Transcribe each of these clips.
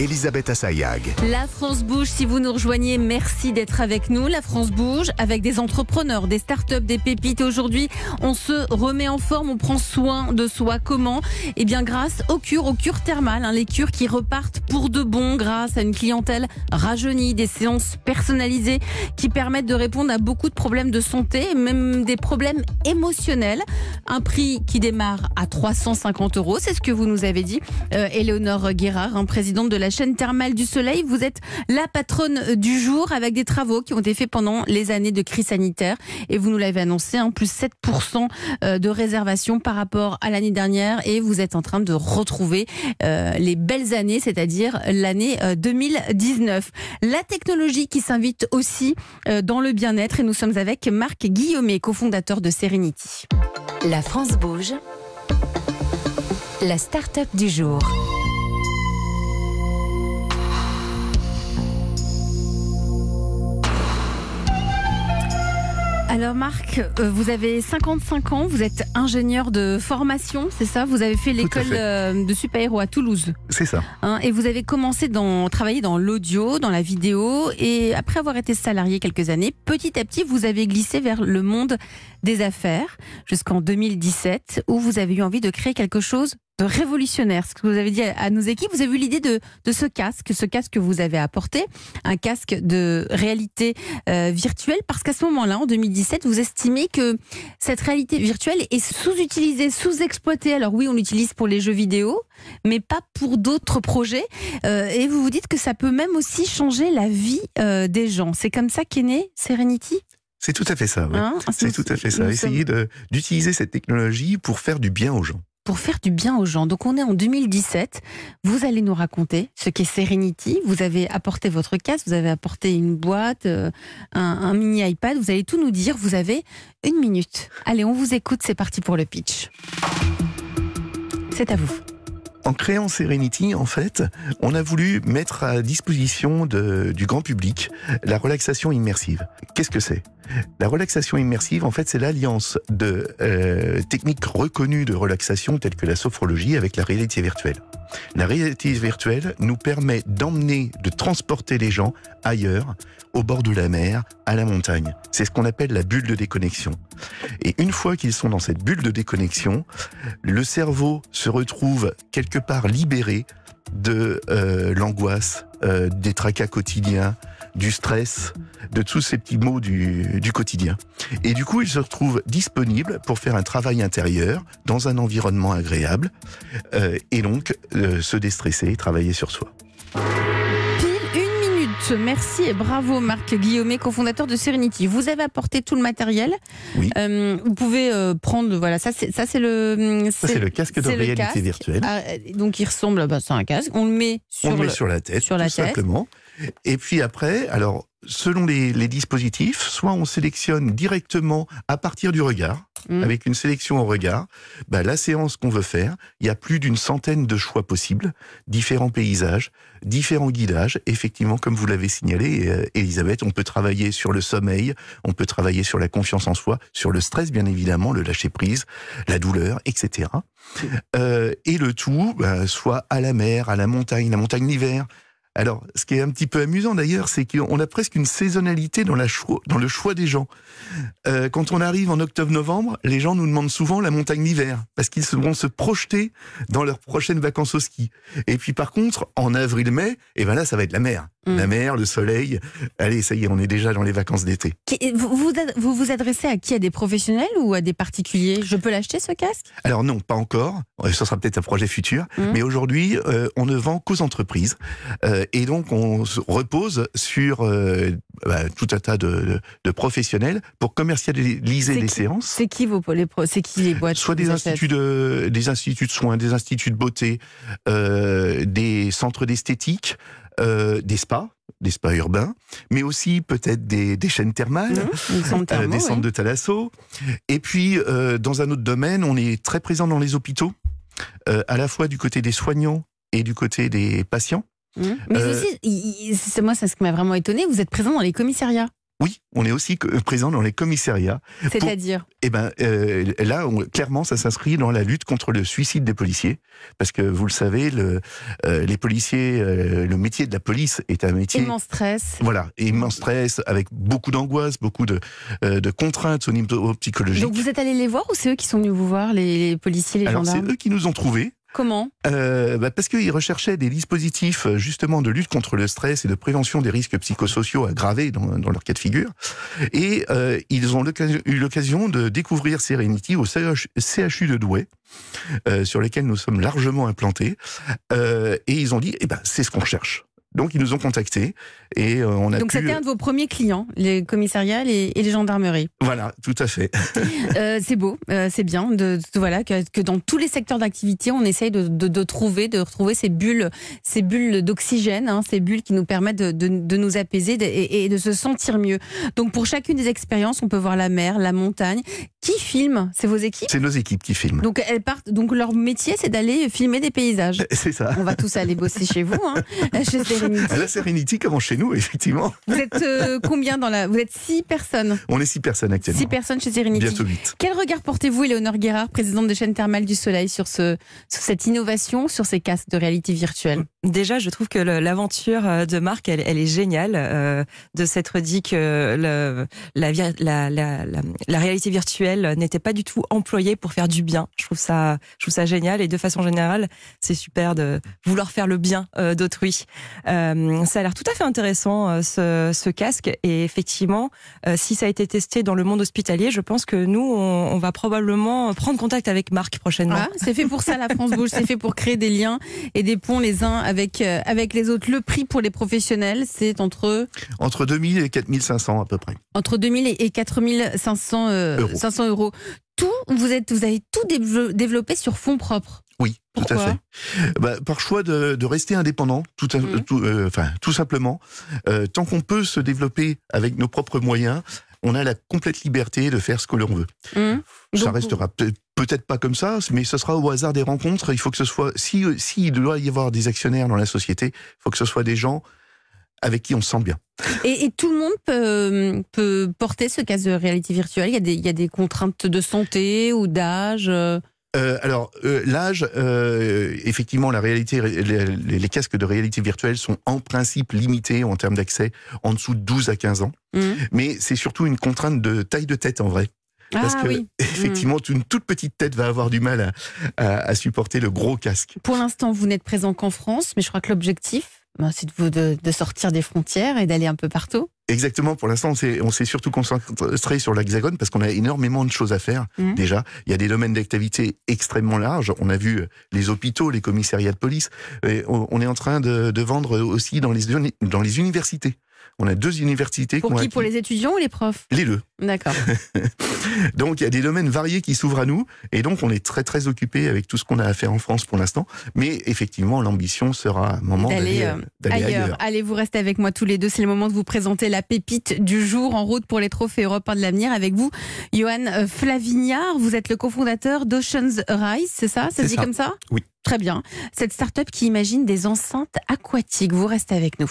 Elisabeth Assayag. La France bouge, si vous nous rejoignez, merci d'être avec nous. La France bouge avec des entrepreneurs, des startups, des pépites. Aujourd'hui, on se remet en forme, on prend soin de soi. Comment? Eh bien, grâce aux cures, aux cures thermales, hein, les cures qui repartent pour de bon grâce à une clientèle rajeunie, des séances personnalisées qui permettent de répondre à beaucoup de problèmes de santé, même des problèmes émotionnels. Un prix qui démarre à 350 euros, c'est ce que vous nous avez dit, euh, Éléonore Guérard, hein, présidente de la chaîne thermale du Soleil. Vous êtes la patronne du jour avec des travaux qui ont été faits pendant les années de crise sanitaire. Et vous nous l'avez annoncé, hein, plus 7% euh, de réservation par rapport à l'année dernière. Et vous êtes en train de retrouver euh, les belles années, c'est-à-dire l'année 2019. La technologie qui s'invite aussi euh, dans le bien-être. Et nous sommes avec Marc Guillaumet, cofondateur de Serenity. La France bouge. La start-up du jour. Alors Marc, euh, vous avez 55 ans, vous êtes ingénieur de formation, c'est ça? Vous avez fait l'école euh, de super-héros à Toulouse. C'est ça. hein, et vous avez commencé dans travailler dans l'audio, dans la vidéo, et après avoir été salarié quelques années, petit à petit, vous avez glissé vers le monde des affaires jusqu'en 2017, où vous avez eu envie de créer quelque chose révolutionnaire. Ce que vous avez dit à nos équipes, vous avez eu l'idée de, de ce casque, ce casque que vous avez apporté, un casque de réalité euh, virtuelle, parce qu'à ce moment-là, en 2017, vous estimez que cette réalité virtuelle est sous-utilisée, sous-exploitée. Alors oui, on l'utilise pour les jeux vidéo, mais pas pour d'autres projets. Euh, et vous vous dites que ça peut même aussi changer la vie euh, des gens. C'est comme ça qu'est né Serenity? C'est tout à fait ça. ouais. hein? C'est tout à fait ça. Essayer d'utiliser cette technologie pour faire du bien aux gens. Pour faire du bien aux gens. Donc on est en 2017. Vous allez nous raconter ce qu'est Serenity. Vous avez apporté votre casque, vous avez apporté une boîte, euh, un, un mini iPad. Vous allez tout nous dire. Vous avez une minute. Allez, on vous écoute. C'est parti pour le pitch. C'est à vous. En créant Serenity, en fait, on a voulu mettre à disposition du grand public la relaxation immersive. Qu'est-ce que c'est? La relaxation immersive, en fait, c'est l'alliance de euh, techniques reconnues de relaxation telles que la sophrologie avec la réalité virtuelle. La réalité virtuelle nous permet d'emmener, de transporter les gens ailleurs, au bord de la mer, à la montagne. C'est ce qu'on appelle la bulle de déconnexion. Et une fois qu'ils sont dans cette bulle de déconnexion, le cerveau se retrouve quelque part libéré de euh, l'angoisse, euh, des tracas quotidiens, du stress, de tous ces petits mots du, du quotidien. Et du coup, il se retrouve disponible pour faire un travail intérieur dans un environnement agréable euh, et donc se déstresser et travailler sur soi. Merci et bravo Marc Guillaumet, cofondateur de Serenity. Vous avez apporté tout le matériel. Oui. Euh, vous pouvez euh, prendre, voilà, ça c'est ça c'est le. Ça, c'est le casque de réalité casque. virtuelle. Ah, donc il ressemble, bah, c'est un casque. On le met sur On le met le- sur la tête, sur la tout tête. simplement. Et puis après, alors, selon les, les dispositifs, soit on sélectionne directement à partir du regard, Mhm. avec une sélection au regard, bah, la séance qu'on veut faire, il y a plus d'une centaine de choix possibles, différents paysages, différents guidages. Effectivement, comme vous l'avez signalé, euh, Elisabeth, on peut travailler sur le sommeil, on peut travailler sur la confiance en soi, sur le stress, bien évidemment, le lâcher prise, la douleur, etc. Euh, et le tout, bah, soit à la mer, à la montagne, la montagne l'hiver. Alors, ce qui est un petit peu amusant d'ailleurs, c'est qu'on a presque une saisonnalité dans, le choix des gens. Euh, quand on arrive en octobre-novembre, les gens nous demandent souvent la montagne l'hiver, parce qu'ils vont se projeter dans leurs prochaines vacances au ski. Et puis par contre, en avril-mai, et ben là, ça va être la mer. Mm. La mer, le soleil. Allez, ça y est, on est déjà dans les vacances d'été. Vous vous, ad- vous vous adressez à qui? À des professionnels ou à des particuliers? Je peux l'acheter ce casque? Alors non, pas encore. Euh, Ce sera peut-être un projet futur. Mhm. Mais aujourd'hui, euh, on ne vend qu'aux entreprises. Euh, et donc, on se repose sur euh, bah, tout un tas de, de- de professionnels pour commercialiser les qui? séances. C'est qui vos les pro- C'est qui les boîtes Soit des instituts, de, des instituts de soins, des instituts de beauté, des centres d'esthétique, euh, des spas, des spas urbains, mais aussi peut-être des, des chaînes thermales. Mmh, Euh, thermo, des centres de thalasso. Et puis, euh, dans un autre domaine, on est très présent dans les hôpitaux, euh, à la fois du côté des soignants et du côté des patients. Mmh. Mais Euh, aussi, moi, c'est ce qui m'a vraiment étonné. Vous êtes présent dans les commissariats. Oui, on est aussi présent dans les commissariats. C'est-à-dire? Eh ben, euh, là, on- clairement, ça s'inscrit dans la lutte contre le suicide des policiers, parce que vous le savez, le, euh, les policiers, euh, le métier de la police est un métier. immense stress. Voilà, immense stress, avec beaucoup d'angoisse, beaucoup de, euh, de contraintes au niveau psychologique. Donc vous êtes allé les voir ou c'est eux qui sont venus vous voir, les, les policiers, les Alors c'est gendarmes? eux qui nous ont trouvés, Comment euh, bah, parce qu'ils recherchaient des dispositifs euh, justement de lutte contre le stress et de prévention des risques psychosociaux aggravés dans, leur cas de figure. Et euh, ils ont eu l'occasion de découvrir Serenity au CH CHU de Douai, euh, sur lesquels nous sommes largement implantés. Euh, et ils ont dit, eh ben, c'est ce qu'on cherche. Donc ils nous ont contactés et euh, on a Donc pu... c'était un de vos premiers clients, les commissariats et, et les gendarmeries. Voilà, tout à fait. Euh, c'est beau, euh, c'est bien de, de- voilà que, que dans tous les secteurs d'activité, on essaye de, de, de trouver, de retrouver ces bulles, ces bulles d'oxygène, hein, ces bulles qui nous permettent de, nous apaiser et de se sentir mieux. Donc pour chacune des expériences, on peut voir la mer, la montagne. Qui filme? C'est vos équipes? C'est nos équipes qui filment. Donc elles partent. Donc leur métier, c'est d'aller filmer des paysages. C'est ça. On va tous aller bosser chez vous, hein, chez À la Serenity, comme chez nous, effectivement. Vous êtes euh, combien dans la Vous êtes six personnes? On est six personnes actuellement. Six personnes chez Serenity. Bientôt huit. Quel regard portez-vous, Éléonore Guérard, présidente des chaînes thermales du Soleil, sur, ce, sur cette innovation, sur ces casques de réalité virtuelle? Déjà, je trouve que l'aventure euh, de Marc, elle, elle est géniale, euh, de s'être dit que le- la, vir- la, la, la, la réalité virtuelle n'était pas du tout employée pour faire du bien. Je trouve ça, je trouve ça génial et de façon générale, c'est super de vouloir faire le bien euh, d'autrui. Euh, ça a l'air tout à fait intéressant euh, ce, ce casque et effectivement, euh, si ça a été testé dans le monde hospitalier, je pense que nous, on, on va probablement prendre contact avec Marc prochainement. Ah, C'est fait pour ça, la France Bouge. C'est fait pour créer des liens et des ponts les uns avec, euh, avec les autres. Le prix pour les professionnels, c'est entre, Entre 2000 et 4500 à peu près. entre 2000 et 4500 euh, Euros. 500 euros. Tout, vous, êtes, vous avez tout dévelop- développé sur fonds propres. Oui, tout Pourquoi à fait. Bah, par choix de, de rester indépendant, tout, à- Mhm. tout, euh, enfin, tout simplement. Euh, tant qu'on peut se développer avec nos propres moyens, on a la complète liberté de faire ce que l'on veut. Hum. ça Donc, restera peut- peut-être pas comme ça, mais ce sera au hasard des rencontres. Il faut que ce soit, si, s'il doit y avoir des actionnaires dans la société, il faut que ce soit des gens avec qui on se sent bien. Et, et tout le monde peut, peut porter ce casque de réalité virtuelle? Il y a des, il y a des contraintes de santé ou d'âge. Euh. Alors, euh, l'âge, euh, effectivement, la réalité, les, casques de réalité virtuelle sont en principe limités en termes d'accès en dessous de 12 à 15 ans. Hum. Mais c'est surtout une contrainte de taille de tête en vrai. Parce ah que, oui. effectivement, une toute petite tête va avoir du mal à, à- à supporter le gros casque. Pour l'instant, vous n'êtes présent qu'en France, mais je crois que l'objectif, ben, c'est de, vous- de, de sortir des frontières et d'aller un peu partout. Exactement, pour l'instant, on s'est- surtout concentré sur l'Hexagone parce qu'on a énormément de choses à faire. Mhm. Déjà, il y a des domaines d'activité extrêmement larges. On a vu les hôpitaux, les commissariats de police. Et on est en train de, de vendre aussi dans les, uni- dans les universités. On a deux universités Pour qui Pour les étudiants ou les profs les deux. D'accord. Donc il y a des domaines variés qui s'ouvrent à nous et donc on est très très occupé avec tout ce qu'on a à faire en France pour l'instant. Mais effectivement, l'ambition sera à un moment D'aller, euh, euh, Ailleurs. ailleurs. Allez, vous restez avec moi tous les deux. C'est le moment de vous présenter la pépite du jour en route pour les trophées Europe 1 de l'avenir avec vous, Johan euh, Flavignard. Vous êtes le cofondateur d'Oceans Rise, c'est ça? Ça C'est se dit ça. comme ça? Oui. Très bien. Cette start-up qui imagine des enceintes aquatiques. Vous restez avec nous.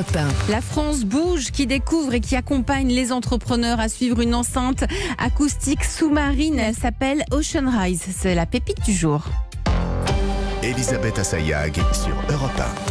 Europe 1. La France bouge, qui découvre et qui accompagne les entrepreneurs à suivre une enceinte acoustique sous-marine. Elle s'appelle Ocean Rise. C'est la pépite du jour. Elisabeth Assayag sur Europe 1.